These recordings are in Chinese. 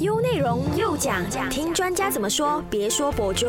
优内容又讲，听专家怎么说，别说博主。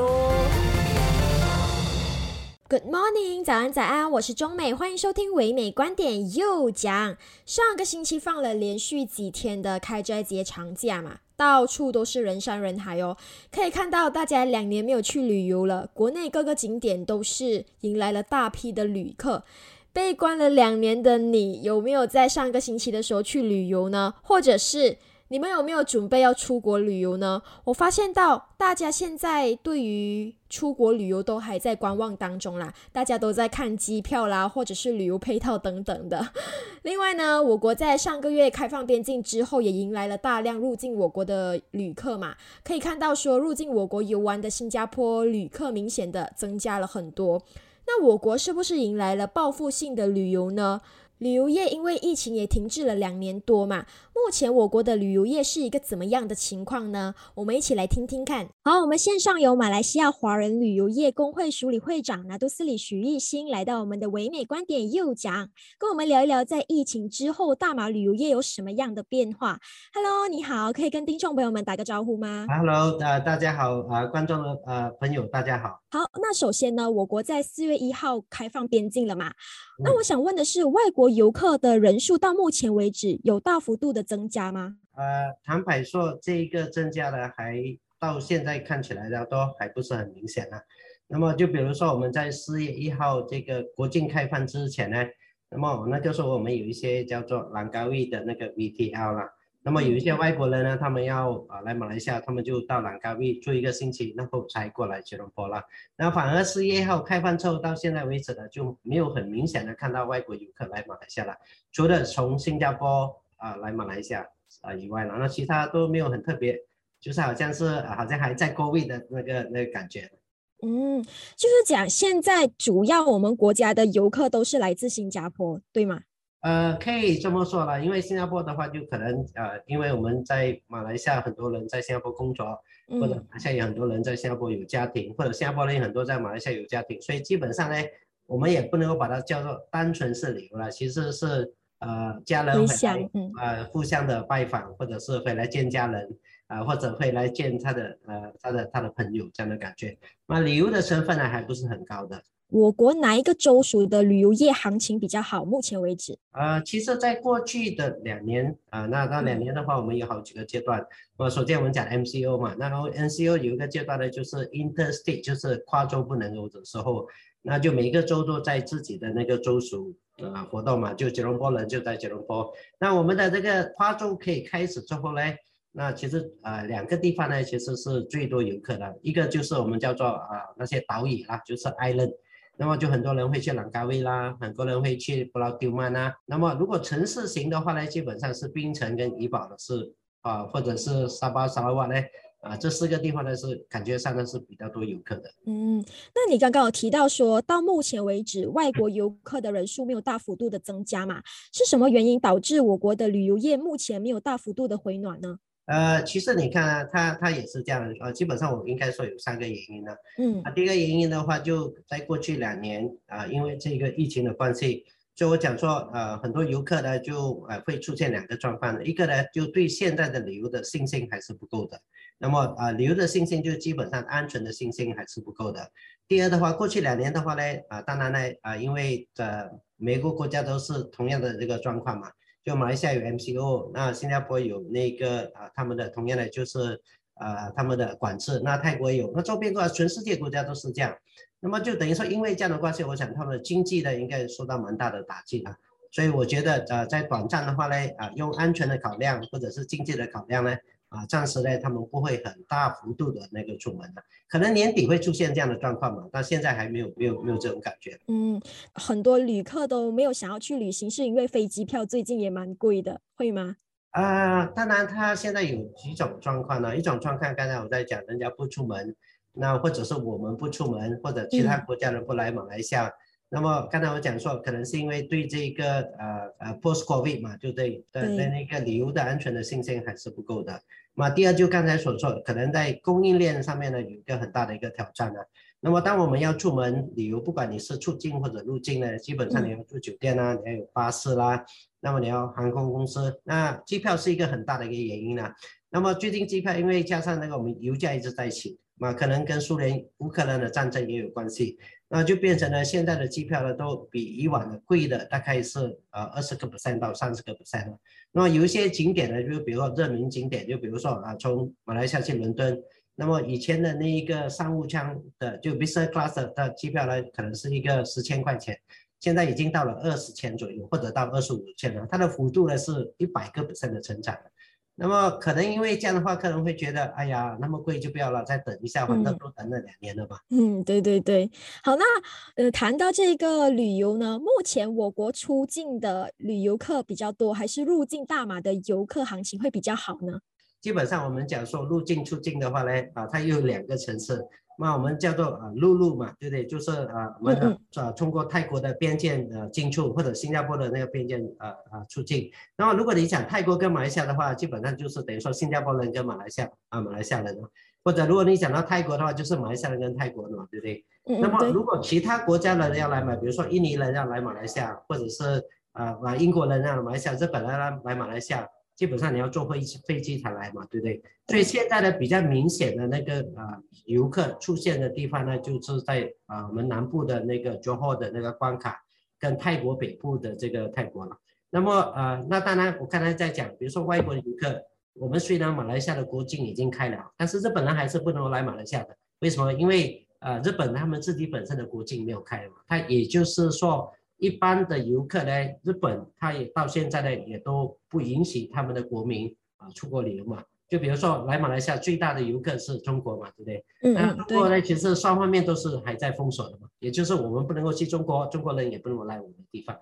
Good morning，早安早安，我是中美，欢迎收听唯美观点又讲。上个星期放了连续几天的开斋节长假嘛，到处都是人山人海哦，可以看到大家两年没有去旅游了，国内各个景点都是迎来了大批的旅客。被关了两年的你，有没有在上个星期的时候去旅游呢？或者是？你们有没有准备要出国旅游呢？我发现到大家现在对于出国旅游都还在观望当中啦，大家都在看机票啦，或者是旅游配套等等的。另外呢，我国在上个月开放边境之后，也迎来了大量入境我国的旅客嘛。可以看到说，入境我国游玩的新加坡旅客明显的增加了很多。那我国是不是迎来了报复性的旅游呢？旅游业因为疫情也停滞了两年多嘛，目前我国的旅游业是一个怎么样的情况呢？我们一起来听听看。好，我们线上有马来西亚华人旅游业工会署理会长拿督斯里许玉兴来到我们的唯美观点又讲，跟我们聊一聊在疫情之后大马旅游业有什么样的变化。Hello，你好，可以跟听众朋友们打个招呼吗？Hello，呃，大家好，呃，观众的呃朋友大家好。好，那首先呢，我国在四月一号开放边境了嘛？那我想问的是，外国游客的人数到目前为止有大幅度的增加吗？呃，坦白说，这一个增加的还到现在看起来的，都还不是很明显啊。那么就比如说我们在四月一号这个国境开放之前呢，那么那就是我们有一些叫做兰高威的那个 VTL 了。那么有一些外国人呢，他们要啊来马来西亚，他们就到兰高威住一个星期，然后才过来吉隆坡了。那反而四月一号开放之后到现在为止呢，就没有很明显的看到外国游客来马来西亚了，除了从新加坡啊来马来西亚啊以外了，那其他都没有很特别，就是好像是好像还在高位的那个那个感觉。嗯，就是讲现在主要我们国家的游客都是来自新加坡，对吗？呃，可以这么说了，因为新加坡的话，就可能呃，因为我们在马来西亚很多人在新加坡工作，或者马来西亚有很多人在新加坡有家庭，或者新加坡人很多在马来西亚有家庭，所以基本上呢，我们也不能够把它叫做单纯是旅游了，其实是呃家人回来，呃互相的拜访，或者是回来见家人，啊或者会来见他的呃他的他的朋友这样的感觉，那旅游的成分呢还不是很高的。我国哪一个州属的旅游业行情比较好？目前为止，呃，其实，在过去的两年啊，那那两年的话，我们有好几个阶段。我首先我们讲 MCO 嘛，然后 MCO 有一个阶段呢，就是 interstate，就是跨州不能游的时候，那就每个州都在自己的那个州属啊活动嘛，就吉隆坡人就在吉隆坡。那我们的这个花州可以开始之后呢，那其实啊两个地方呢，其实是最多游客的，一个就是我们叫做啊那些岛屿啦，就是 island。那么就很多人会去朗高威啦，很多人会去布劳丢曼啦。那么如果城市型的话呢，基本上是槟城跟怡保的是啊，或者是沙巴、沙拉瓦呢啊，这四个地方呢是感觉上呢是比较多游客的。嗯，那你刚刚有提到说到目前为止外国游客的人数没有大幅度的增加嘛？是什么原因导致我国的旅游业目前没有大幅度的回暖呢？呃，其实你看啊，它它也是这样，呃，基本上我应该说有三个原因呢。嗯，啊，第一个原因的话，就在过去两年啊，因为这个疫情的关系，就我讲说，呃，很多游客呢就呃会出现两个状况，一个呢就对现在的旅游的信心还是不够的，那么啊旅游的信心就基本上安全的信心还是不够的。第二的话，过去两年的话呢，啊，当然呢，啊，因为呃每个国家都是同样的这个状况嘛。就马来西亚有 MCO，那新加坡有那个啊，他们的同样的就是啊，他们的管制。那泰国有，那周边国全世界国家都是这样。那么就等于说，因为这样的关系，我想他们的经济呢应该受到蛮大的打击啊。所以我觉得呃，在短暂的话呢，啊，用安全的考量或者是经济的考量呢。啊，暂时呢，他们不会很大幅度的那个出门的，可能年底会出现这样的状况嘛，但现在还没有没有没有这种感觉。嗯，很多旅客都没有想要去旅行，是因为飞机票最近也蛮贵的，会吗？啊，当然，他现在有几种状况呢，一种状况刚才我在讲，人家不出门，那或者是我们不出门，或者其他国家人不来马来西亚。那么刚才我讲说，可能是因为对这个呃呃 post covid 嘛，就对对对那个旅游的安全的信心还是不够的。那第二就刚才所说，可能在供应链上面呢有一个很大的一个挑战呢。那么当我们要出门旅游，不管你是出境或者入境呢，基本上你要住酒店啊，你要有巴士啦，那么你要航空公司，那机票是一个很大的一个原因呢。那么最近机票因为加上那个我们油价一直在起，嘛可能跟苏联乌克兰的战争也有关系，那就变成了现在的机票呢都比以往的贵的大概是呃二十个 percent 到三十个 percent 那么有一些景点呢，就比如说热门景点，就比如说啊从马来西亚去伦敦，那么以前的那一个商务舱的就 business class 的机票呢，可能是一个十千块钱。现在已经到了二十千左右，或者到二十五千了，它的幅度呢是一百个 percent 的成长。那么可能因为这样的话，客人会觉得，哎呀，那么贵就不要了，再等一下，反正都等了两年了吧。嗯，对对对。好，那呃，谈到这个旅游呢，目前我国出境的旅游客比较多，还是入境大马的游客行情会比较好呢？基本上我们讲说入境出境的话呢，啊，它有两个层次。那我们叫做啊陆路嘛，对不对？就是啊我们啊通过泰国的边界呃进出，或者新加坡的那个边界啊啊出境。那么如果你想泰国跟马来西亚的话，基本上就是等于说新加坡人跟马来西亚啊马来西亚人，或者如果你想到泰国的话，就是马来西亚人跟泰国的嘛，对不对？那么如果其他国家的人要来买，比如说印尼人要来马来西亚，或者是啊啊英国人要来马来西亚，日本人来来马来西亚。基本上你要坐飞机飞机才来嘛，对不对？所以现在的比较明显的那个呃游客出现的地方呢，就是在啊我们南部的那个 Johor 的那个关卡，跟泰国北部的这个泰国了。那么呃，那当然我刚才在讲，比如说外国游客，我们虽然马来西亚的国境已经开了，但是日本人还是不能来马来西亚的。为什么？因为呃日本他们自己本身的国境没有开嘛，它也就是说。一般的游客呢，日本他也到现在呢也都不允许他们的国民啊出国旅游嘛。就比如说来马来西亚最大的游客是中国嘛，对不对？嗯那中国呢，其实双方面都是还在封锁的嘛，也就是我们不能够去中国，中国人也不能够来我们的地方。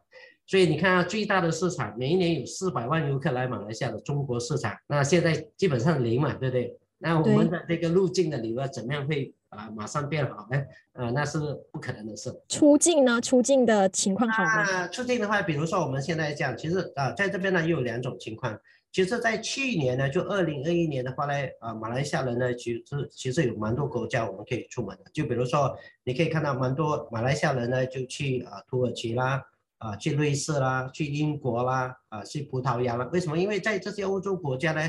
所以你看啊，最大的市场每一年有四百万游客来马来西亚的中国市场，那现在基本上零嘛，对不对？那我们的这个入境的旅游怎么样会？啊，马上变好呢？呃，那是不可能的事。出境呢？出境的情况好吗？出境的话，比如说我们现在讲，其实啊，在这边呢又有两种情况。其实，在去年呢，就二零二一年的话呢，啊，马来西亚人呢，其实其实有蛮多国家我们可以出门的。就比如说，你可以看到蛮多马来西亚人呢，就去啊土耳其啦，啊去瑞士啦，去英国啦，啊去葡萄牙啦。为什么？因为在这些欧洲国家呢。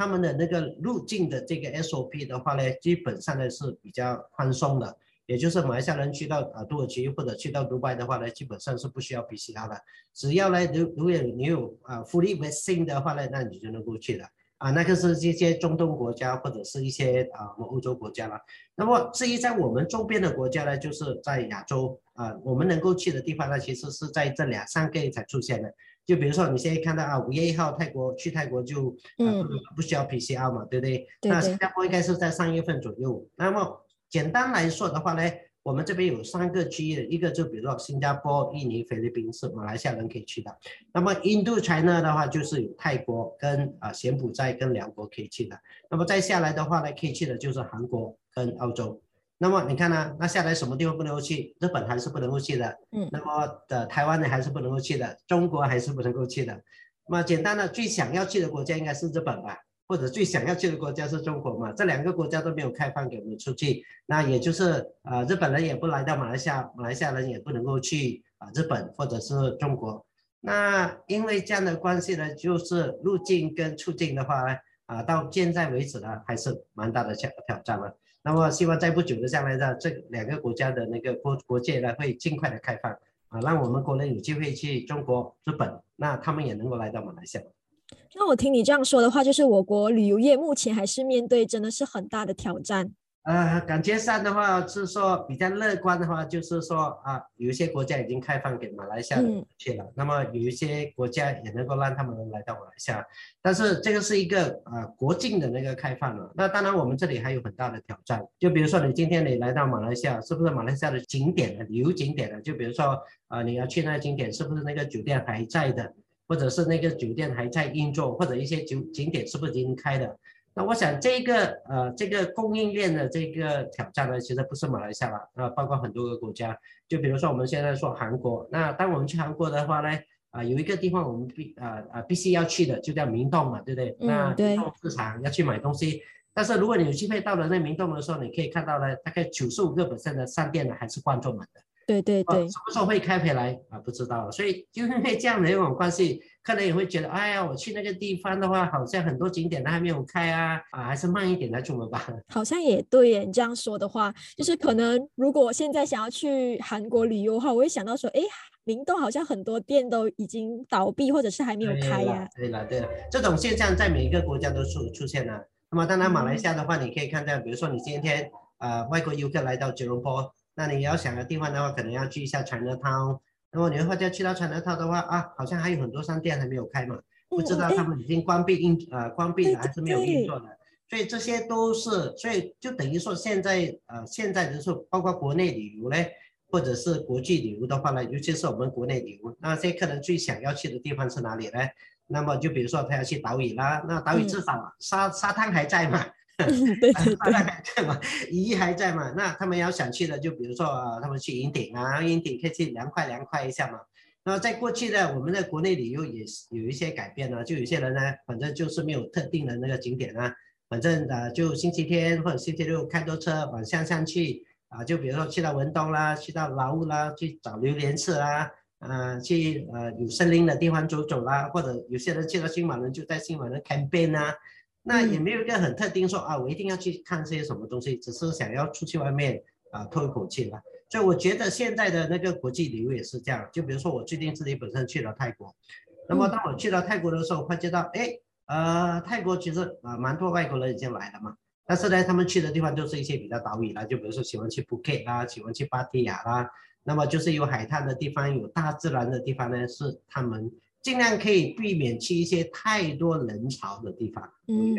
他们的那个入境的这个 SOP 的话呢，基本上呢是比较宽松的，也就是马来西亚人去到啊土耳其或者去到迪拜的话呢，基本上是不需要 PCR 的，只要呢如如果你有啊 fully vaccine 的话呢，那你就能够去了啊，那个是这些中东国家或者是一些啊我们欧洲国家了。那么至于在我们周边的国家呢，就是在亚洲啊，我们能够去的地方呢，其实是在这两三个月才出现的。就比如说，你现在看到啊，五月一号泰国去泰国就嗯不需要 PCR 嘛，对不对？那新加坡应该是在三月份左右。那么简单来说的话呢，我们这边有三个区域，一个就比如说新加坡、印尼、菲律宾是马来西亚人可以去的。那么印度 China 的话就是有泰国跟啊柬埔寨跟辽国可以去的。那么再下来的话呢，可以去的就是韩国跟澳洲。那么你看呢？那下来什么地方不能够去？日本还是不能够去的。嗯。那么的台湾呢还是不能够去的，中国还是不能够去的。那么简单的，最想要去的国家应该是日本吧，或者最想要去的国家是中国嘛？这两个国家都没有开放给我们出去，那也就是呃，日本人也不来到马来西亚，马来西亚人也不能够去啊日本或者是中国。那因为这样的关系呢，就是入境跟出境的话呢，啊，到现在为止呢，还是蛮大的挑挑战了。那么希望在不久的将来呢，这两个国家的那个国国界呢会尽快的开放啊，让我们国人有机会去中国、日本，那他们也能够来到马来西亚。那我听你这样说的话，就是我国旅游业目前还是面对真的是很大的挑战。呃，感觉上的话是说比较乐观的话，就是说啊，有一些国家已经开放给马来西亚去了，那么有一些国家也能够让他们来到马来西亚，但是这个是一个啊国境的那个开放了。那当然我们这里还有很大的挑战，就比如说你今天你来到马来西亚，是不是马来西亚的景点？旅游景点呢？就比如说啊，你要去那个景点，是不是那个酒店还在的，或者是那个酒店还在运作，或者一些酒景点是不是已经开的？那我想这个呃这个供应链的这个挑战呢，其实不是马来西亚了，啊，包括很多个国家。就比如说我们现在说韩国，那当我们去韩国的话呢，啊有一个地方我们必啊啊必须要去的，就叫明洞嘛，对不对？那明洞市场要去买东西，但是如果你有机会到了那明洞的时候，你可以看到呢，大概九十五个本身的商店呢还是关着门的。对对对，什么时候会开回来啊？不知道，所以就因为这样的一种关系，客人也会觉得，哎呀，我去那个地方的话，好像很多景点都还没有开啊，啊，还是慢一点再出门吧。好像也对耶，你这样说的话，就是可能如果现在想要去韩国旅游的话，我会想到说，哎，明洞好像很多店都已经倒闭，或者是还没有开呀。对了对了，这种现象在每一个国家都出出现了。那么当然，马来西亚的话，你可以看到，比如说你今天啊，外国游客来到吉隆坡。那你要想个地方的话，可能要去一下 Chinatown。那么你或者去到 Chinatown 的话啊，好像还有很多商店还没有开嘛，不知道他们已经关闭运呃关闭了还是没有运作的。所以这些都是，所以就等于说现在呃现在就是包括国内旅游嘞，或者是国际旅游的话呢，尤其是我们国内旅游，那些客人最想要去的地方是哪里呢？那么就比如说他要去岛屿啦，那岛屿至少沙沙滩还在嘛。对 对对，还在嘛，姨还在嘛？那他们要想去的，就比如说他们去云顶啊，云顶可以去凉快凉快一下嘛。那在过去呢，我们的国内旅游也是有一些改变呢，就有些人呢，反正就是没有特定的那个景点啊，反正呃就星期天或者星期六开多车往乡下去啊，就比如说去到文东啦，去到劳务啦，去找榴莲吃啦，呃去呃有森林的地方走走啦，或者有些人去到新马伦就在新马伦 campaign 啊。那也没有一个很特定说啊，我一定要去看这些什么东西，只是想要出去外面啊透一口气吧。所以我觉得现在的那个国际旅游也是这样。就比如说我最近自己本身去了泰国，那么当我去到泰国的时候，发觉到哎，呃，泰国其实啊蛮多外国人已经来了嘛。但是呢，他们去的地方都是一些比较岛屿啦，就比如说喜欢去布 t 啦，喜欢去芭提雅啦，那么就是有海滩的地方，有大自然的地方呢，是他们。尽量可以避免去一些太多人潮的地方。嗯，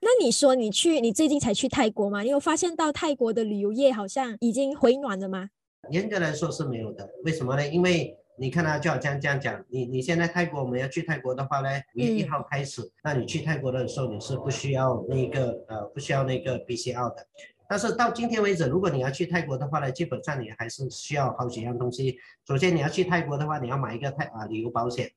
那你说你去，你最近才去泰国吗？你有发现到泰国的旅游业好像已经回暖了吗？严格来说是没有的。为什么呢？因为你看啊，就好像这样讲，你你现在泰国我们要去泰国的话呢，五月一号开始，那你去泰国的时候你是不需要那个呃不需要那个 bcr 的。但是到今天为止，如果你要去泰国的话呢，基本上你还是需要好几样东西。首先你要去泰国的话，你要买一个泰啊旅游保险。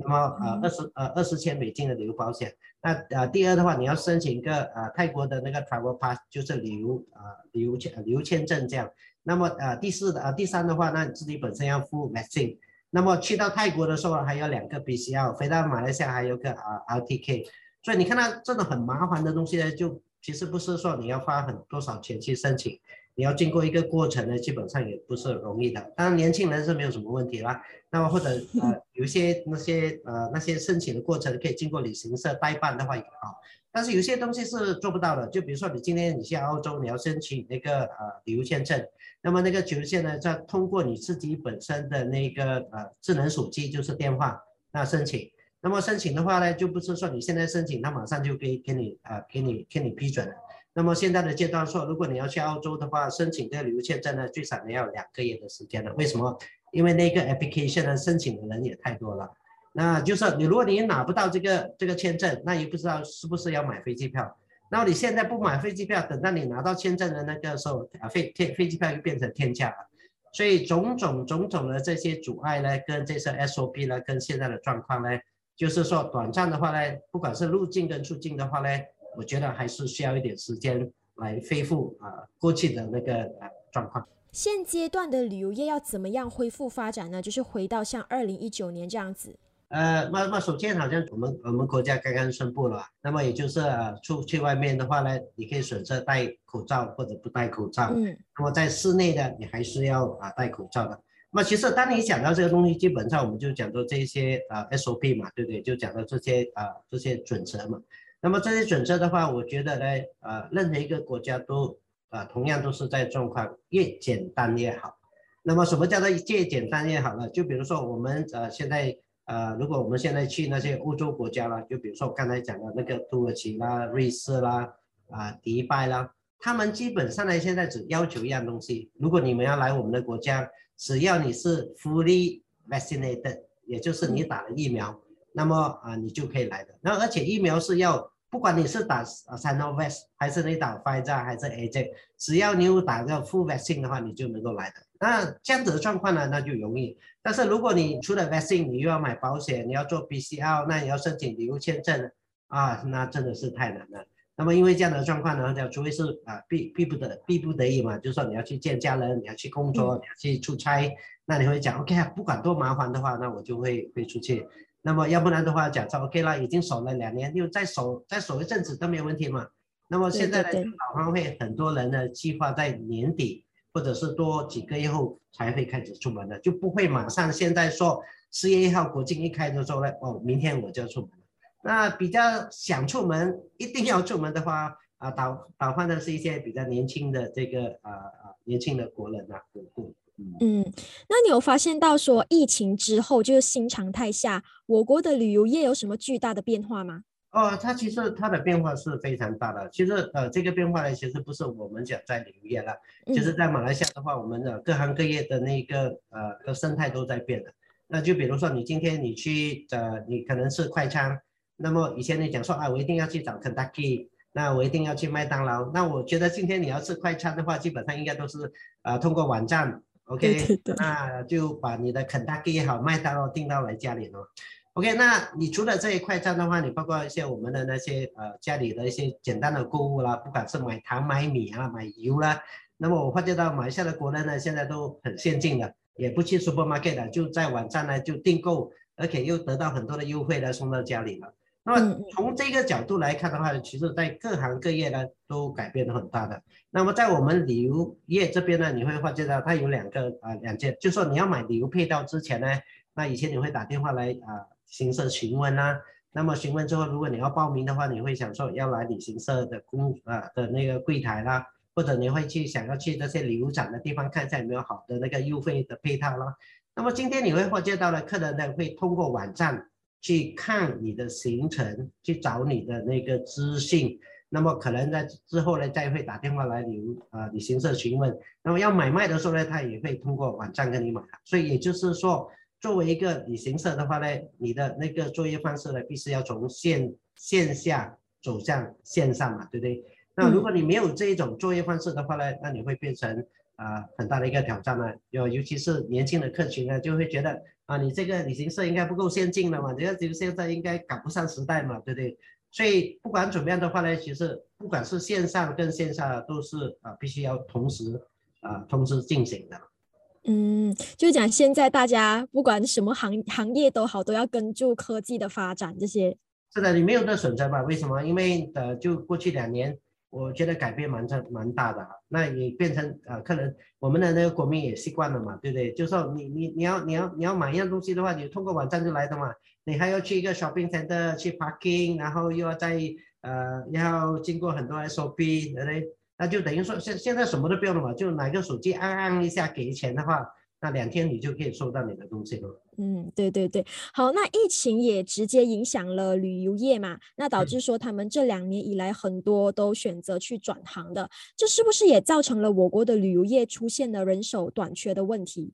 那么呃二十呃二十千美金的旅游保险，那呃第二的话，你要申请一个呃泰国的那个 travel pass，就是旅游啊旅游签旅游签证这样。那么呃第四的呃第三的话，那你自己本身要付 vaccine。那么去到泰国的时候还有两个 BCL，飞到马来西亚还有个啊 RTK。所以你看到这种很麻烦的东西呢，就其实不是说你要花很多少钱去申请。你要经过一个过程呢，基本上也不是容易的。当然年轻人是没有什么问题啦。那么或者 呃有一些那些呃那些申请的过程可以经过旅行社代办的话也好。但是有些东西是做不到的。就比如说你今天你去澳洲，你要申请那个呃旅游签证，那么那个旅游签呢，在通过你自己本身的那个呃智能手机就是电话那申请。那么申请的话呢，就不是说你现在申请，他马上就可以给你呃给你给你批准了。那么现在的阶段说，如果你要去澳洲的话，申请这个旅游签证呢，最少你要两个月的时间了。为什么？因为那个 application 呢，申请的人也太多了。那就是你，如果你拿不到这个这个签证，那也不知道是不是要买飞机票。那你现在不买飞机票，等到你拿到签证的那个时候，啊飞天飞机票就变成天价了。所以种种种种的这些阻碍呢，跟这些 SOP 呢，跟现在的状况呢，就是说短暂的话呢，不管是入境跟出境的话呢。我觉得还是需要一点时间来恢复啊过去的那个呃状况。现阶段的旅游业要怎么样恢复发展呢？就是回到像二零一九年这样子。呃，那那首先好像我们我们国家刚刚宣布了，那么也就是出去外面的话呢，你可以选择戴口罩或者不戴口罩。嗯。那么在室内的你还是要啊戴口罩的。那么其实当你讲到这个东西，基本上我们就讲到这些啊 SOP 嘛，对不对？就讲到这些啊这些准则嘛。那么这些准则的话，我觉得呢，呃，任何一个国家都，呃，同样都是在状况越简单越好。那么什么叫做越简单越好呢？就比如说我们呃现在呃，如果我们现在去那些欧洲国家了，就比如说我刚才讲的那个土耳其啦、瑞士啦、啊迪拜啦，他们基本上呢现在只要求一样东西：如果你们要来我们的国家，只要你是 fully vaccinated，也就是你打了疫苗。那么啊，你就可以来的。那而且疫苗是要，不管你是打啊 Sinovac 还是你打 Pfizer 还是 AZ，只要你有打个 full vaccine 的话，你就能够来的。那这样子的状况呢，那就容易。但是如果你除了 vaccine，你又要买保险，你要做 PCR，那你要申请旅游签证啊，那真的是太难了。那么因为这样的状况呢，就除非是啊逼逼不得逼不得已嘛，就是说你要去见家人，你要去工作，你要去出差，那你会讲 OK，不管多麻烦的话，那我就会会出去。那么要不然的话，讲说 OK 了，已经守了两年，又再守再守一阵子都没有问题嘛。那么现在呢，老方会很多人呢计划在年底或者是多几个月后才会开始出门的，就不会马上现在说四月一号国庆一开的时候呢，哦，明天我就要出门。那比较想出门，一定要出门的话，啊，导导换的是一些比较年轻的这个啊啊年轻的国人啊，嗯，那你有发现到说疫情之后就是新常态下，我国的旅游业有什么巨大的变化吗？哦，它其实它的变化是非常大的。其实呃，这个变化呢，其实不是我们讲在旅游业了，其实在马来西亚的话，我们的各行各业的那个呃的生态都在变的。那就比如说你今天你去呃，你可能是快餐。那么以前你讲说啊，我一定要去找肯德基，那我一定要去麦当劳。那我觉得今天你要吃快餐的话，基本上应该都是啊通过网站，OK，那就把你的肯德基也好，麦当劳订到来家里了。OK，那你除了这一快餐的话，你包括一些我们的那些呃家里的一些简单的购物啦，不管是买糖、买米啊、买油啦，那么我发觉到马来西亚的国人呢，现在都很先进的，也不去 supermarket 了，就在网站呢就订购，而且又得到很多的优惠呢，送到家里了。那么从这个角度来看的话，其实在各行各业呢都改变了很大的。那么在我们旅游业这边呢，你会发觉到它有两个啊两件，就说你要买旅游配套之前呢，那以前你会打电话来啊行社询问啦，那么询问之后，如果你要报名的话，你会想说要来旅行社的公啊的那个柜台啦，或者你会去想要去这些旅游展的地方看一下有没有好的那个优惠的配套啦。那么今天你会发觉到了客人呢会通过网站。去看你的行程，去找你的那个资讯，那么可能在之后呢，再会打电话来旅啊旅行社询问。那么要买卖的时候呢，他也会通过网站跟你买。所以也就是说，作为一个旅行社的话呢，你的那个作业方式呢，必须要从线线下走向线上嘛，对不对？那如果你没有这一种作业方式的话呢，那你会变成啊很大的一个挑战呢。尤尤其是年轻的客群呢，就会觉得。啊，你这个旅行社应该不够先进了嘛？这个就现在应该赶不上时代嘛，对不对？所以不管怎么样的话呢，其实不管是线上跟线下都是啊，必须要同时啊同时进行的。嗯，就讲现在大家不管什么行行业都好，都要跟住科技的发展这些。是的，你没有的选择吧？为什么？因为呃，就过去两年。我觉得改变蛮大蛮大的，那也变成呃，可能我们的那个国民也习惯了嘛，对不对？就说你你你要你要你要买一样东西的话，你通过网站就来的嘛，你还要去一个 shopping center 去 parking，然后又要在呃要经过很多 SOP，对不对？那就等于说现现在什么都不用了嘛，就拿个手机按按一下给钱的话。那两天你就可以收到你的东西了。嗯，对对对，好，那疫情也直接影响了旅游业嘛，那导致说他们这两年以来很多都选择去转行的，这是不是也造成了我国的旅游业出现了人手短缺的问题？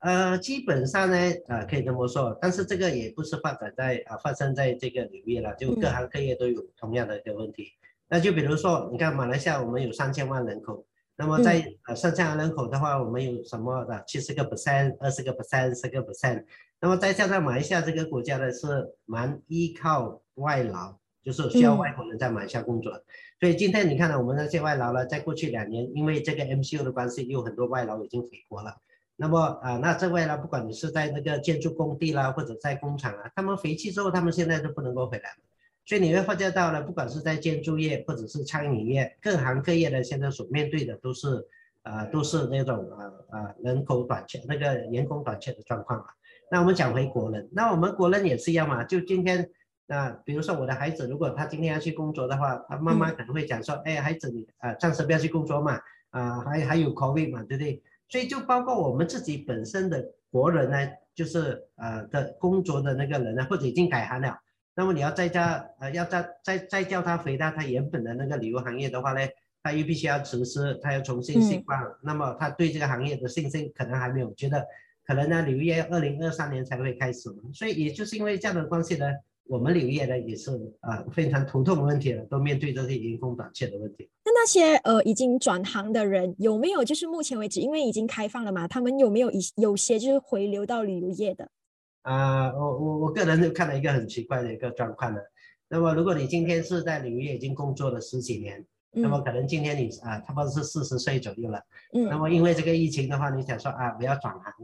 呃，基本上呢，呃，可以这么说，但是这个也不是发展在啊发生在这个旅游业了，就各行各业都有同样的一个问题。那就比如说，你看马来西亚，我们有三千万人口。那么在呃剩下人口的话，我们有什么的七十个 percent、二十个 percent、十个 percent。那么再加上马来西亚这个国家呢，是蛮依靠外劳，就是需要外国人在马来西亚工作。所以今天你看到我们那些外劳呢，在过去两年，因为这个 MCO 的关系，有很多外劳已经回国了。那么啊，那这外劳不管你是在那个建筑工地啦，或者在工厂啊，他们回去之后，他们现在都不能够回来了。所以你会发觉到了，不管是在建筑业或者是餐饮业，各行各业的现在所面对的都是，呃，都是那种呃呃人口短缺，那个员工短缺的状况嘛。那我们讲回国人，那我们国人也是一样嘛。就今天，那比如说我的孩子，如果他今天要去工作的话，他妈妈可能会讲说，哎，孩子你啊暂时不要去工作嘛，啊还还有 COVID 嘛，对不对？所以就包括我们自己本身的国人呢，就是呃的工作的那个人呢，或者已经改行了。那么你要再加呃，要再再再叫他回到他原本的那个旅游行业的话呢，他又必须要辞职，他要重新习惯。那么他对这个行业的信心可能还没有，觉得可能呢旅游业二零二三年才会开始。所以也就是因为这样的关系呢，我们旅游业呢也是啊非常头痛的问题了，都面对这些员工短缺的问题。那那些呃已经转行的人有没有就是目前为止因为已经开放了嘛，他们有没有一有些就是回流到旅游业的？啊，我我我个人就看了一个很奇怪的一个状况呢，那么如果你今天是在旅游业已经工作了十几年，那么可能今天你啊差不多是四十岁左右了，嗯，那么因为这个疫情的话，你想说啊我要转行，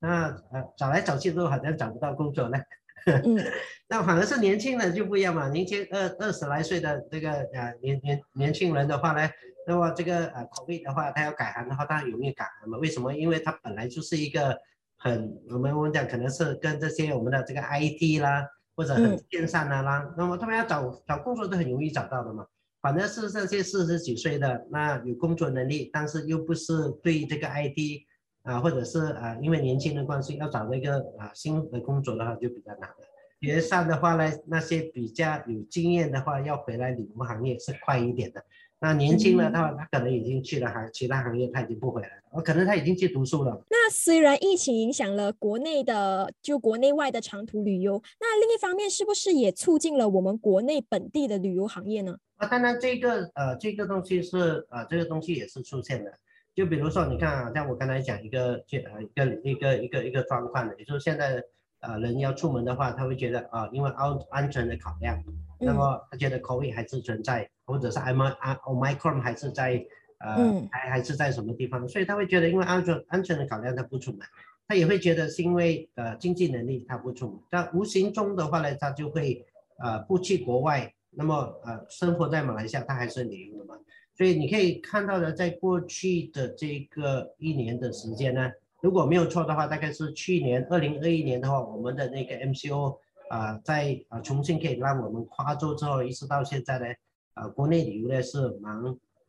那呃找来找去都好像找不到工作呢。嗯，那反而是年轻人就不一样嘛，年轻二二十来岁的这个呃年年年轻人的话呢，那么这个呃口味的话，他要改行的话，他容易改行嘛？为什么？因为他本来就是一个很我们我们讲可能是跟这些我们的这个 IT 啦，或者很线上的啦，那么他们要找找工作都很容易找到的嘛。反正是这些四十几岁的那有工作能力，但是又不是对这个 IT。啊，或者是啊，因为年轻的关系，要找那个啊新的工作的话就比较难了。学上的话呢，那些比较有经验的话，要回来旅游行业是快一点的。那年轻的他他可能已经去了行其他行业，他已经不回来了。我可能他已经去读书了。那虽然疫情影响了国内的就国内外的长途旅游，那另一方面是不是也促进了我们国内本地的旅游行业呢？啊，当然这个呃这个东西是呃这个东西也是出现的。就比如说，你看啊，像我刚才讲一个，这呃一个一个一个一个状况的，也就是现在呃人要出门的话，他会觉得啊，因为安安全的考量，那么他觉得 COVID 还是存在，或者是 M I Omicron 还是在呃还还是在什么地方，所以他会觉得因为安全安全的考量他不出门，他也会觉得是因为呃经济能力他不出门，但无形中的话呢，他就会呃不去国外，那么呃生活在马来西亚他还是旅游的嘛。所以你可以看到的，在过去的这个一年的时间呢，如果没有错的话，大概是去年二零二一年的话，我们的那个 MCO 啊，在啊重庆可以让我们跨州之后，一直到现在呢，啊国内旅游呢是蛮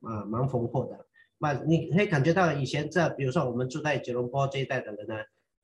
啊蛮丰富的。那你可以感觉到以前这，比如说我们住在吉隆坡这一带的人呢，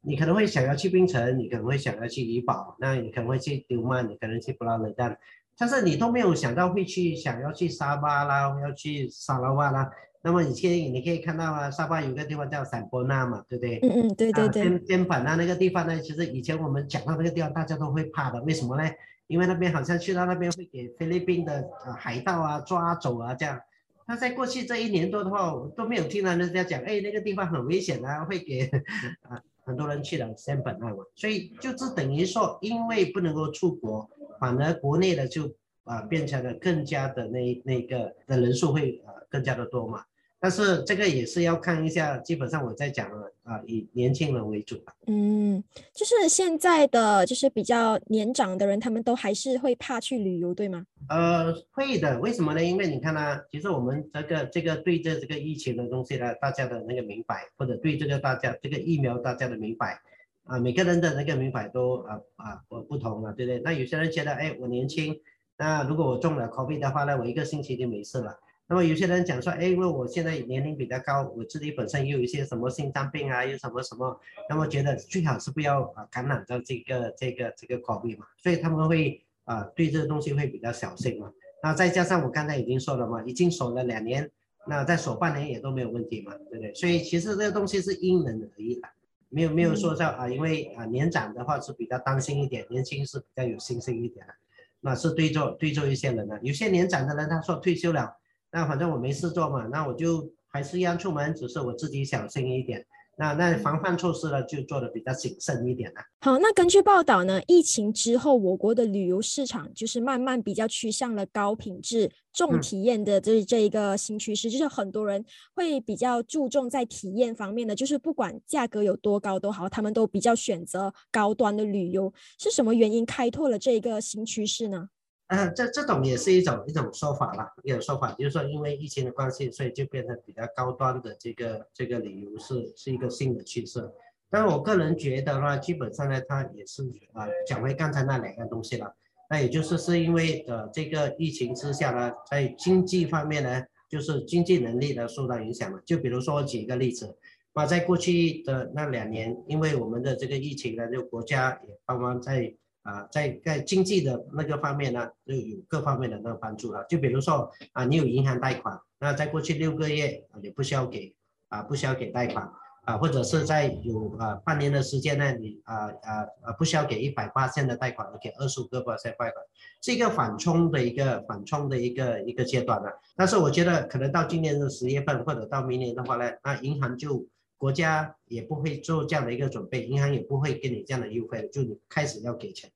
你可能会想要去槟城，你可能会想要去怡保，那你可能会去丢曼，你可能去布拉雷丹但是你都没有想到会去想要去沙巴啦，要去沙拉瓦啦。那么以前你可以看到啊，沙巴有个地方叫散波纳嘛，对不对？嗯嗯，对对对。肩肩膀啊那个地方呢，其实以前我们讲到那个地方，大家都会怕的。为什么呢？因为那边好像去到那边会给菲律宾的呃海盗啊抓走啊这样。那在过去这一年多的话，我都没有听到人家讲，哎，那个地方很危险啊，会给 啊很多人去了先本案嘛。所以就是等于说，因为不能够出国。反而国内的就啊变成了更加的那那个的人数会啊更加的多嘛，但是这个也是要看一下，基本上我在讲了啊以年轻人为主吧。嗯，就是现在的就是比较年长的人，他们都还是会怕去旅游，对吗？呃，会的。为什么呢？因为你看呢，其实我们这个这个对这这个疫情的东西呢，大家的那个明白，或者对这个大家这个疫苗大家的明白。啊，每个人的那个明白都啊啊不不同了，对不对？那有些人觉得，哎，我年轻，那如果我中了 COVID 的话呢，我一个星期就没事了。那么有些人讲说，哎，因为我现在年龄比较高，我自己本身又有一些什么心脏病啊，又什么什么，那么觉得最好是不要啊感染到这个这个这个 COVID 嘛，所以他们会啊对这个东西会比较小心嘛。那再加上我刚才已经说了嘛，已经守了两年，那再守半年也都没有问题嘛，对不对？所以其实这个东西是因人而异的。没有没有说叫啊，因为啊年长的话是比较担心一点，年轻是比较有信心一点的，那是对着对着一些人的。有些年长的人他说退休了，那反正我没事做嘛，那我就还是一样出门，只是我自己小心一点。那那防范措施呢，就做的比较谨慎一点了。好，那根据报道呢，疫情之后，我国的旅游市场就是慢慢比较趋向了高品质、重体验的这这一个新趋势，就是很多人会比较注重在体验方面的，就是不管价格有多高都好，他们都比较选择高端的旅游。是什么原因开拓了这一个新趋势呢？啊，这这种也是一种一种说法了，一种说法就是说，因为疫情的关系，所以就变成比较高端的这个这个旅游是是一个新的趋势。但是我个人觉得话，基本上呢，它也是啊，讲回刚才那两样东西了。那也就是是因为呃这个疫情之下呢，在经济方面呢，就是经济能力呢受到影响了。就比如说举一个例子，那在过去的那两年，因为我们的这个疫情呢，就国家也帮忙在。啊，在在经济的那个方面呢，就有各方面的那个帮助了。就比如说啊，你有银行贷款，那在过去六个月你不需要给啊，不需要给贷款啊，或者是在有啊半年的时间呢，你啊啊啊不需要给一百八千的贷款，你给二十五个八千贷款，是一个缓冲的一个缓冲的一个一个阶段了。但是我觉得可能到今年的十月份或者到明年的话呢，那银行就。国家也不会做这样的一个准备，银行也不会给你这样的优惠，就你开始要给钱。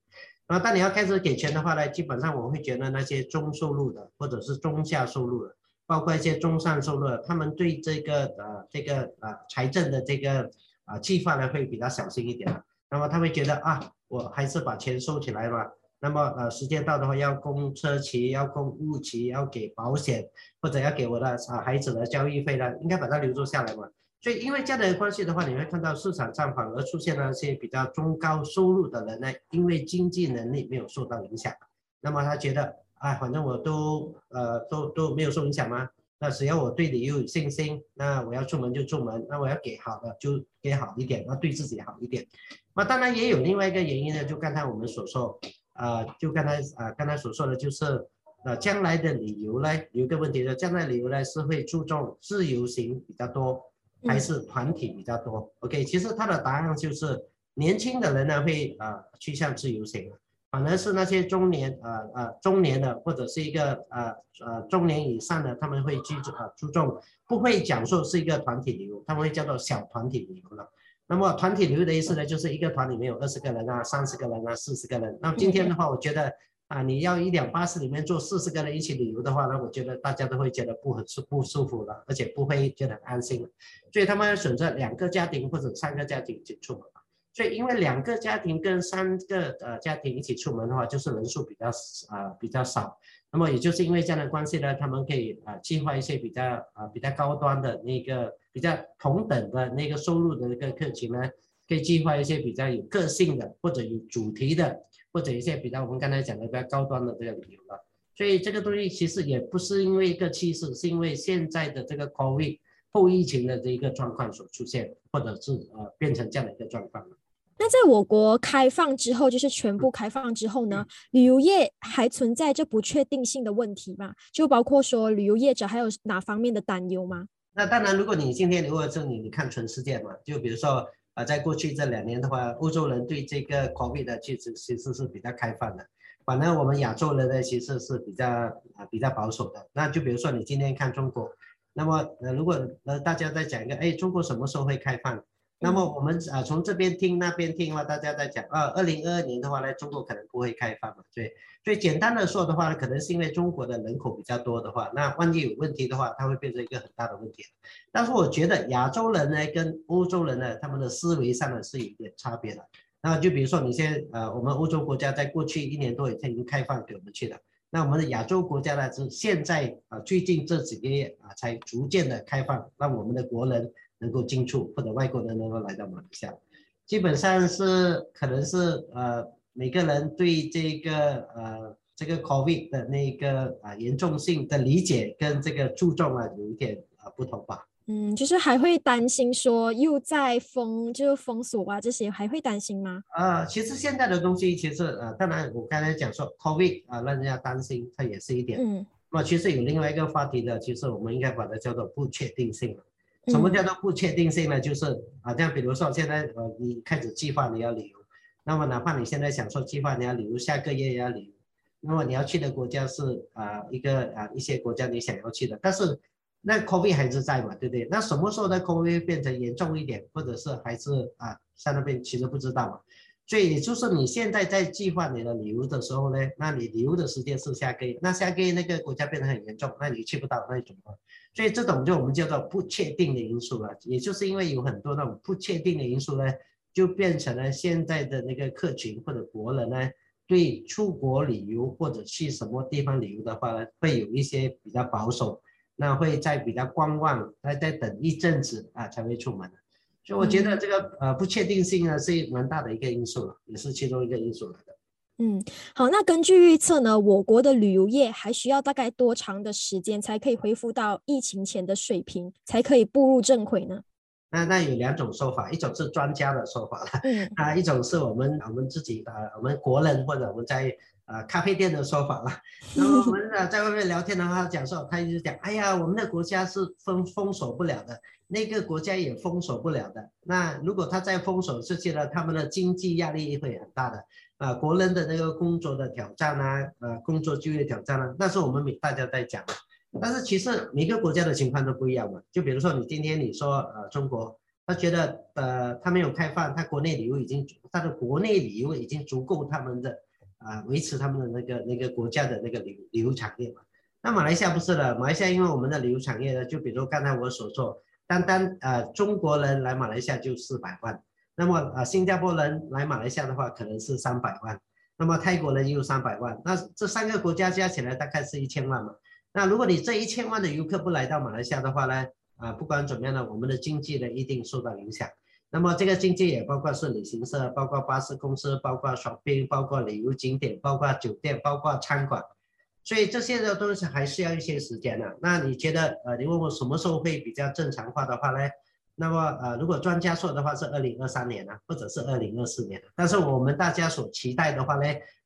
那当你要开始给钱的话呢，基本上我会觉得那些中收入的或者是中下收入的，包括一些中上收入的，他们对这个呃这个呃财政的这个啊计划呢会比较小心一点。那么他会觉得啊，我还是把钱收起来吧。那么呃时间到的话要供车期，要供物期，要给保险，或者要给我的啊孩子的教育费呢，应该把它留住下来嘛。所以，因为这样的关系的话，你会看到市场上反而出现了一些比较中高收入的人呢，因为经济能力没有受到影响，那么他觉得，啊，反正我都呃都都没有受影响吗？那只要我对你有信心，那我要出门就出门，那我要给好的就给好一点，那对自己好一点。那当然也有另外一个原因呢，就刚才我们所说，啊，就刚才啊刚才所说的就是，呃，将来的旅游呢，有一个问题呢，将来旅游呢是会注重自由行比较多。还是团体比较多，OK，其实他的答案就是年轻的人呢会呃趋向自由行，反而是那些中年呃呃中年的或者是一个呃呃中年以上的他们会注重呃注重不会讲述是一个团体旅游，他们会叫做小团体旅游了。那么团体旅游的意思呢，就是一个团里面有二十个人啊、三十个人啊、四十个人。那么今天的话，我觉得。啊，你要一辆巴士里面坐四十个人一起旅游的话，那我觉得大家都会觉得不很舒不舒服了，而且不会觉得很安心了。所以他们要选择两个家庭或者三个家庭一起出门。所以因为两个家庭跟三个呃家庭一起出门的话，就是人数比较啊比较少。那么也就是因为这样的关系呢，他们可以啊计划一些比较啊比较高端的那个比较同等的那个收入的那个客群呢，可以计划一些比较有个性的或者有主题的。或者一些比较我们刚才讲的比较高端的这个旅游了，所以这个东西其实也不是因为一个趋势，是因为现在的这个 COVID 后疫情的这一个状况所出现，或者是呃变成这样的一个状况那在我国开放之后，就是全部开放之后呢，旅游业还存在这不确定性的问题吗？就包括说旅游业者还有哪方面的担忧吗？那当然，如果你今天如果是你你看全世界嘛，就比如说。啊，在过去这两年的话，欧洲人对这个 COVID 的其实其实是比较开放的，反正我们亚洲人呢其实是比较啊比较保守的。那就比如说你今天看中国，那么呃如果呃大家在讲一个，哎，中国什么时候会开放？那么我们啊从这边听那边听的话，大家在讲啊，二零二二年的话呢，中国可能不会开放嘛，对。所以简单的说的话呢，可能是因为中国的人口比较多的话，那万一有问题的话，它会变成一个很大的问题。但是我觉得亚洲人呢跟欧洲人呢，他们的思维上呢是有点差别的。那就比如说你现在呃，我们欧洲国家在过去一年多以前已经开放给我们去了，那我们的亚洲国家呢是现在啊最近这几个月啊才逐渐的开放，让我们的国人。能够进出或者外国人能够来到马来西亚，基本上是可能是呃每个人对这个呃这个 COVID 的那个啊严重性的理解跟这个注重啊有一点啊不同吧。嗯，就是还会担心说又在封就是封锁啊这些还会担心吗？啊，其实现在的东西其实呃当然我刚才讲说 COVID 啊让人家担心，它也是一点。嗯。那么其实有另外一个话题的，其实我们应该把它叫做不确定性了。什么叫做不确定性呢？就是啊，像比如说现在呃，你开始计划你要旅游，那么哪怕你现在想说计划你要旅游，下个月也要旅游，那么你要去的国家是啊一个啊一些国家你想要去的，但是那 COVID 还是在嘛，对不对？那什么时候的 COVID 变成严重一点，或者是还是啊在那边其实不知道嘛。所以就是你现在在计划你的旅游的时候呢，那你旅游的时间是下个月，那下个月那个国家变得很严重，那你去不到，那怎么办？所以这种就我们叫做不确定的因素了，也就是因为有很多那种不确定的因素呢，就变成了现在的那个客群或者国人呢，对出国旅游或者去什么地方旅游的话呢，会有一些比较保守，那会在比较观望，再再等一阵子啊才会出门。所以我觉得这个呃不确定性呢是蛮大的一个因素了，也是其中一个因素来的。嗯，好，那根据预测呢，我国的旅游业还需要大概多长的时间才可以恢复到疫情前的水平，才可以步入正轨呢？那那有两种说法，一种是专家的说法了，嗯，啊，一种是我们我们自己呃我们国人或者我们在呃咖啡店的说法了。那么我们呃在外面聊天的话，讲说他一直讲，哎呀，我们的国家是封封锁不了的，那个国家也封锁不了的。那如果他再封锁，这些了，他们的经济压力会很大的。啊，国人的那个工作的挑战啊，呃，工作就业挑战啊，那是我们每大家在讲。但是其实每个国家的情况都不一样嘛。就比如说你今天你说呃中国，他觉得呃他没有开放，他国内旅游已经他的国内旅游已经足够他们的啊维持他们的那个那个国家的那个旅旅游产业嘛。那马来西亚不是的，马来西亚因为我们的旅游产业呢，就比如刚才我所说，单单呃中国人来马来西亚就四百万，那么啊新加坡人来马来西亚的话可能是三百万，那么泰国人也有三百万，那这三个国家加起来大概是一千万嘛。那如果你这一千万的游客不来到马来西亚的话呢，啊不管怎么样呢，我们的经济呢一定受到影响。那么这个经济也包括是旅行社，包括巴士公司，包括 shopping，包括旅游景点，包括酒店，包括餐馆，所以这些的东西还是要一些时间的。那你觉得，呃，你问我什么时候会比较正常化的话呢？那么，呃，如果专家说的话是二零二三年啊，或者是二零二四年。但是我们大家所期待的话呢，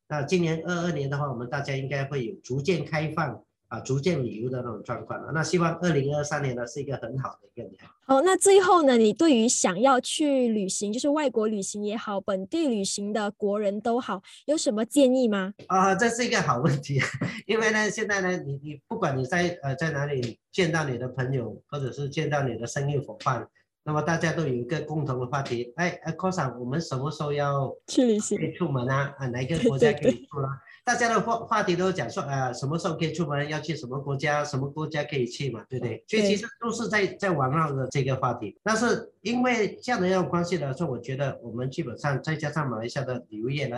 那今年二二年的话，我们大家应该会有逐渐开放。啊，逐渐旅游的那种状况了。那希望二零二三年呢是一个很好的一个年。哦，那最后呢，你对于想要去旅行，就是外国旅行也好，本地旅行的国人都好，有什么建议吗？啊，这是一个好问题。因为呢，现在呢，你你不管你在呃在哪里见到你的朋友，或者是见到你的生意伙伴，那么大家都有一个共同的话题。哎，哎 s a 我们什么时候要去旅行？可以出门啊？啊，哪个国家可以出呢？大家的话话题都讲说，呃，什么时候可以出门，要去什么国家，什么国家可以去嘛，对不对？所以其实都是在在围绕着这个话题。但是因为这样的一种关系来说，我觉得我们基本上再加上马来西亚的旅游业呢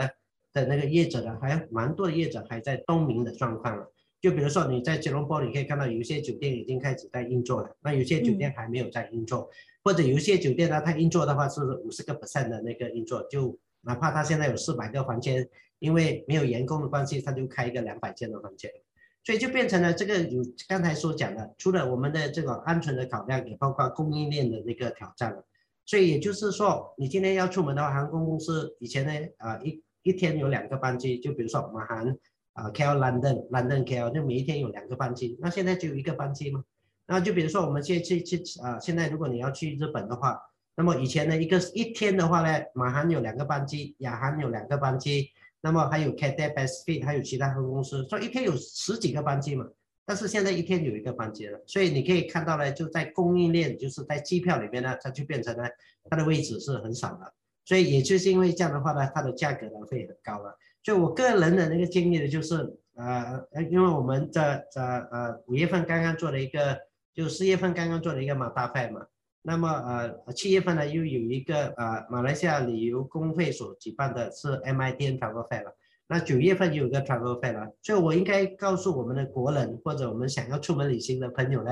的那个业者呢，还蛮多的业者还在冬眠的状况了。就比如说你在吉隆坡，你可以看到有一些酒店已经开始在运作了，那有些酒店还没有在运作，或者有一些酒店呢，它运作的话是五十个 percent 的那个运作，就哪怕他现在有四百个房间。因为没有员工的关系，他就开一个两百间的房间，所以就变成了这个有刚才所讲的，除了我们的这个安全的考量，也包括供应链的那个挑战了。所以也就是说，你今天要出门的话，航空公司以前呢，啊一一天有两个班机，就比如说马航啊，KL London，London KL，就每一天有两个班机。那现在只有一个班机吗？那就比如说我们现在去去啊，现在如果你要去日本的话，那么以前呢，一个一天的话呢，马航有两个班机，亚航有两个班机。那么还有 Cathay Pacific，还有其他航空公司，所以一天有十几个班机嘛，但是现在一天有一个班机了，所以你可以看到呢，就在供应链，就是在机票里面呢，它就变成了它的位置是很少的，所以也就是因为这样的话呢，它的价格呢会很高了。所以我个人的那个建议呢，就是呃，因为我们在在呃五月份刚刚做了一个，就四月份刚刚做了一个马大赛嘛。那么呃七月份呢又有一个呃马来西亚旅游工会所举办的是 MIT Travel Fair 了，那九月份又有个 Travel Fair 了，所以我应该告诉我们的国人或者我们想要出门旅行的朋友呢，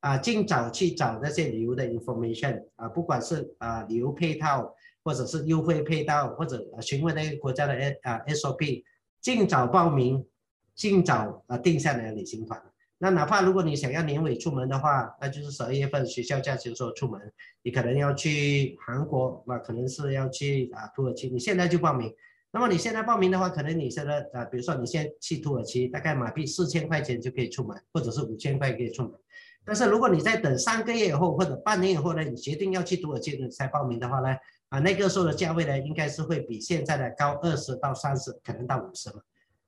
啊尽早去找那些旅游的 information 啊，不管是啊旅游配套或者是优惠配套或者询问那个国家的 S 啊 SOP，尽早报名，尽早啊定下来的旅行团。那哪怕如果你想要年尾出门的话，那就是十二月份学校假期的时候出门，你可能要去韩国，那可能是要去啊土耳其，你现在就报名。那么你现在报名的话，可能你现在啊，比如说你现在去土耳其，大概马币四千块钱就可以出门，或者是五千块可以出门。但是如果你在等三个月以后或者半年以后呢，你决定要去土耳其你才报名的话呢，啊那个时候的价位呢，应该是会比现在的高二十到三十，可能到五十嘛。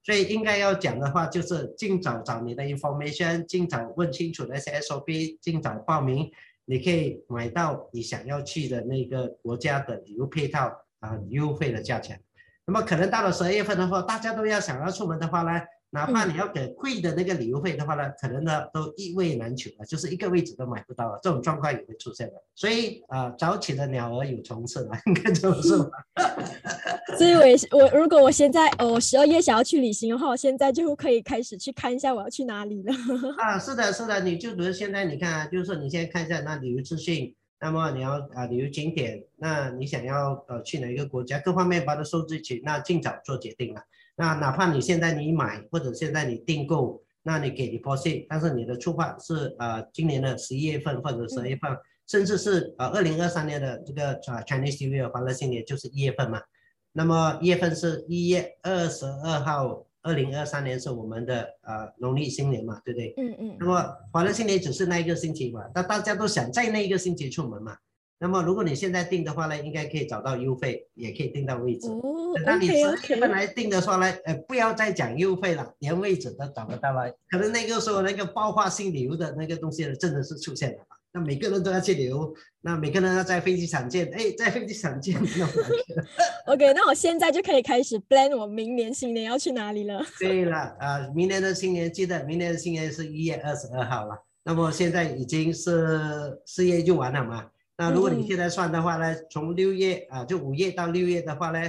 所以应该要讲的话，就是尽早找你的 information，尽早问清楚那些 SOP，尽早报名，你可以买到你想要去的那个国家的旅游配套啊，优惠的价钱。那么可能到了十二月份的话，大家都要想要出门的话呢？哪怕你要给贵的那个旅游费的话呢，可能呢都一位难求啊，就是一个位置都买不到了，这种状况也会出现的。所以啊，早起的鸟儿有虫吃嘛，应该这么说。所以，我我如果我现在我十二月想要去旅行的话，我现在就可以开始去看一下我要去哪里了。啊，是的，是的，你就比如现在你看啊，就是说你现在看一下那旅游资讯，那么你要啊旅游景点，那你想要呃去哪一个国家，各方面把它收集起，那尽早做决定了。那哪怕你现在你买或者现在你订购，那你给 deposit，但是你的出发是呃今年的十一月份或者十二月份，甚至是呃二零二三年的这个呃 Chinese New Year 欢乐新年就是一月份嘛。那么一月份是一月二十二号，二零二三年是我们的呃农历新年嘛，对不对？嗯嗯。那么欢乐新年只是那一个星期嘛，那大家都想在那一个星期出门嘛。那么如果你现在订的话呢，应该可以找到优惠，也可以订到位置。哦，那你十月份来订的话呢，呃，不要再讲优惠了，连位置都找不到了。可能那个时候那个爆发性旅游的那个东西呢，真的是出现了。那每个人都要去旅游，那每个人要在飞机场见，哎，在飞机场见。OK，那我现在就可以开始 plan 我明年新年要去哪里了。对了，啊，明年的新年记得，明年的新年是一月二十二号了。那么现在已经是四月就完了嘛？那如果你嗯现在算的话呢，从六月啊，就五月到六月的话呢，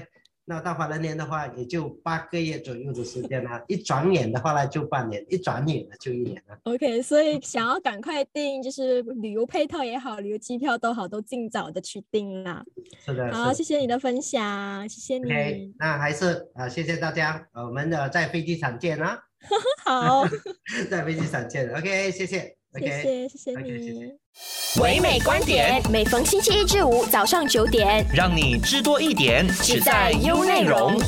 那到华人年的话也就八个月左右的时间了。一转眼的话呢，就半年；一转眼了就一年了。OK，所以想要赶快订，就是旅游配套也好，旅游机票都好，都尽早的去订啦。是的，好，谢谢你的分享，谢谢你 OK，你。那还是啊，谢谢大家，呃我们的在飞机场见啊，好，在飞机场见。OK，谢谢。谢。谢，谢谢你。唯美观点，每逢星期一至五早上九点，让你知多一点，只在优内容。